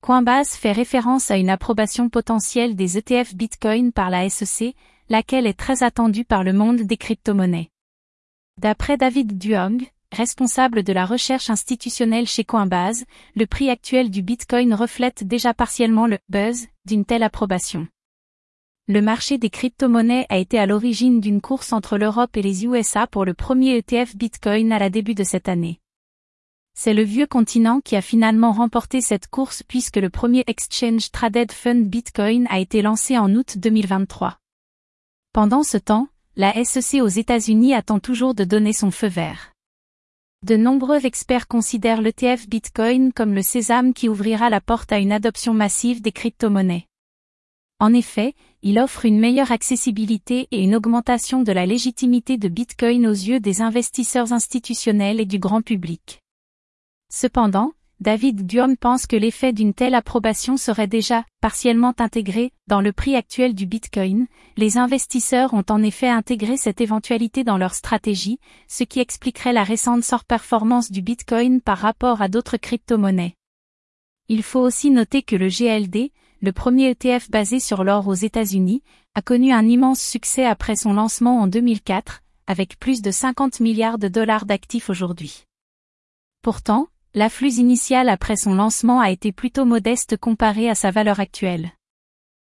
Coinbase fait référence à une approbation potentielle des ETF Bitcoin par la SEC, laquelle est très attendue par le monde des crypto-monnaies. D'après David Duong, responsable de la recherche institutionnelle chez Coinbase, le prix actuel du Bitcoin reflète déjà partiellement le buzz d'une telle approbation. Le marché des crypto-monnaies a été à l'origine d'une course entre l'Europe et les USA pour le premier ETF Bitcoin à la début de cette année. C'est le vieux continent qui a finalement remporté cette course puisque le premier Exchange Traded Fund Bitcoin a été lancé en août 2023. Pendant ce temps, la SEC aux États-Unis attend toujours de donner son feu vert. De nombreux experts considèrent l'ETF Bitcoin comme le sésame qui ouvrira la porte à une adoption massive des crypto-monnaies. En effet, il offre une meilleure accessibilité et une augmentation de la légitimité de Bitcoin aux yeux des investisseurs institutionnels et du grand public. Cependant, David Duom pense que l'effet d'une telle approbation serait déjà partiellement intégré dans le prix actuel du Bitcoin. Les investisseurs ont en effet intégré cette éventualité dans leur stratégie, ce qui expliquerait la récente sort-performance du Bitcoin par rapport à d'autres crypto-monnaies. Il faut aussi noter que le GLD, le premier ETF basé sur l'or aux États-Unis, a connu un immense succès après son lancement en 2004, avec plus de 50 milliards de dollars d'actifs aujourd'hui. Pourtant, l'afflux initial après son lancement a été plutôt modeste comparé à sa valeur actuelle.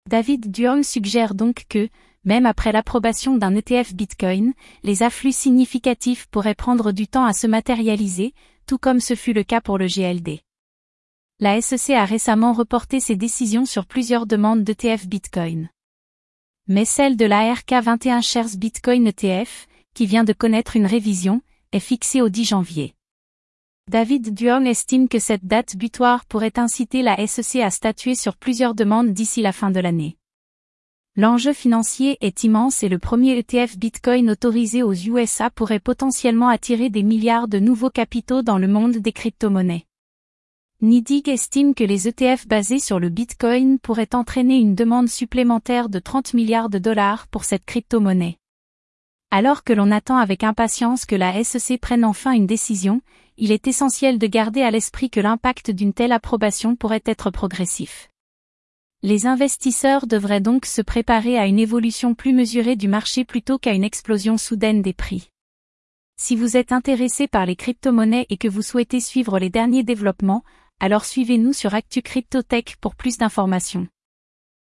David Duong suggère donc que, même après l'approbation d'un ETF Bitcoin, les afflux significatifs pourraient prendre du temps à se matérialiser, tout comme ce fut le cas pour le GLD. La SEC a récemment reporté ses décisions sur plusieurs demandes d'ETF Bitcoin. Mais celle de la RK21 Shares Bitcoin ETF, qui vient de connaître une révision, est fixée au 10 janvier. David Duong estime que cette date butoir pourrait inciter la SEC à statuer sur plusieurs demandes d'ici la fin de l'année. L'enjeu financier est immense et le premier ETF Bitcoin autorisé aux USA pourrait potentiellement attirer des milliards de nouveaux capitaux dans le monde des crypto-monnaies. Nidig estime que les ETF basés sur le Bitcoin pourraient entraîner une demande supplémentaire de 30 milliards de dollars pour cette crypto-monnaie. Alors que l'on attend avec impatience que la SEC prenne enfin une décision, il est essentiel de garder à l'esprit que l'impact d'une telle approbation pourrait être progressif. Les investisseurs devraient donc se préparer à une évolution plus mesurée du marché plutôt qu'à une explosion soudaine des prix. Si vous êtes intéressé par les crypto-monnaies et que vous souhaitez suivre les derniers développements, alors suivez-nous sur Actu Cryptotech pour plus d'informations.